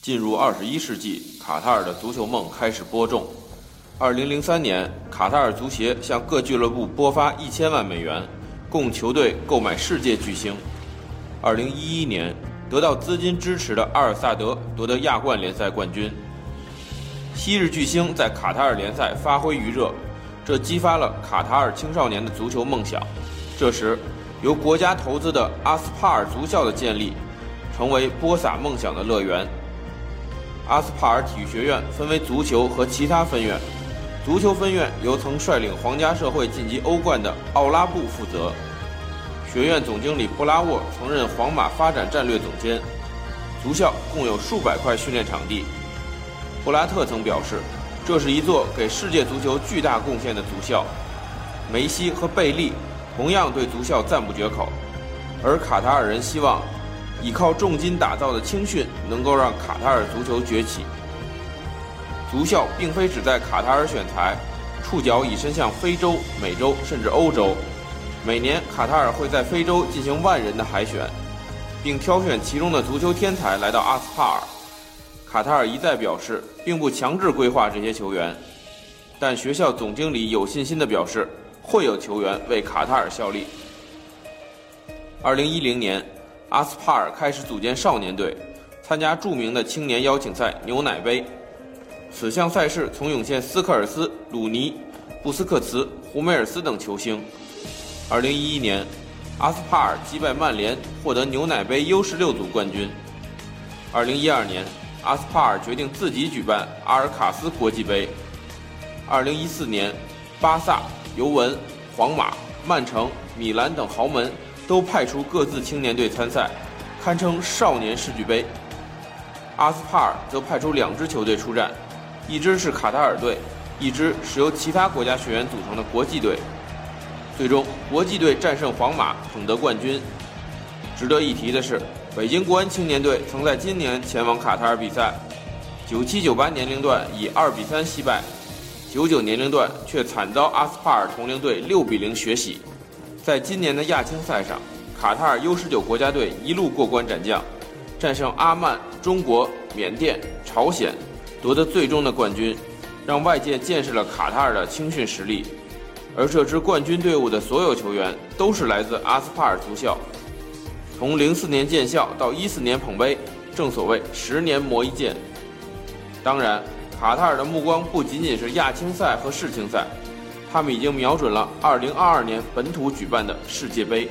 进入二十一世纪，卡塔尔的足球梦开始播种。二零零三年，卡塔尔足协向各俱乐部拨发一千万美元，供球队购买世界巨星。二零一一年，得到资金支持的阿尔萨德夺得亚冠联赛冠军。昔日巨星在卡塔尔联赛发挥余热，这激发了卡塔尔青少年的足球梦想。这时，由国家投资的阿斯帕尔足校的建立，成为播撒梦想的乐园。阿斯帕尔体育学院分为足球和其他分院，足球分院由曾率领皇家社会晋级欧冠的奥拉布负责。学院总经理布拉沃曾任皇马发展战略总监。足校共有数百块训练场地。布拉特曾表示，这是一座给世界足球巨大贡献的足校。梅西和贝利同样对足校赞不绝口，而卡塔尔人希望依靠重金打造的青训能够让卡塔尔足球崛起。足校并非只在卡塔尔选材，触角已伸向非洲、美洲甚至欧洲。每年，卡塔尔会在非洲进行万人的海选，并挑选其中的足球天才来到阿斯帕尔。卡塔尔一再表示，并不强制规划这些球员，但学校总经理有信心地表示，会有球员为卡塔尔效力。二零一零年，阿斯帕尔开始组建少年队，参加著名的青年邀请赛牛奶杯。此项赛事曾涌现斯科尔斯、鲁尼、布斯克茨、胡梅尔斯等球星。二零一一年，阿斯帕尔击败曼联，获得牛奶杯 U 十六组冠军。二零一二年。阿斯帕尔决定自己举办阿尔卡斯国际杯。二零一四年，巴萨、尤文、皇马、曼城、米兰等豪门都派出各自青年队参赛，堪称少年世俱杯。阿斯帕尔则派出两支球队出战，一支是卡塔尔队，一支是由其他国家学员组成的国际队。最终，国际队战胜皇马，捧得冠军。值得一提的是。北京国安青年队曾在今年前往卡塔尔比赛，九七九八年龄段以二比三惜败，九九年龄段却惨遭阿斯帕尔同龄队六比零血洗。在今年的亚青赛上，卡塔尔 U 十九国家队一路过关斩将，战胜阿曼、中国、缅甸、朝鲜，夺得最终的冠军，让外界见识了卡塔尔的青训实力。而这支冠军队伍的所有球员都是来自阿斯帕尔足校。从零四年建校到一四年捧杯，正所谓十年磨一剑。当然，卡塔尔的目光不仅仅是亚青赛和世青赛，他们已经瞄准了2022年本土举办的世界杯。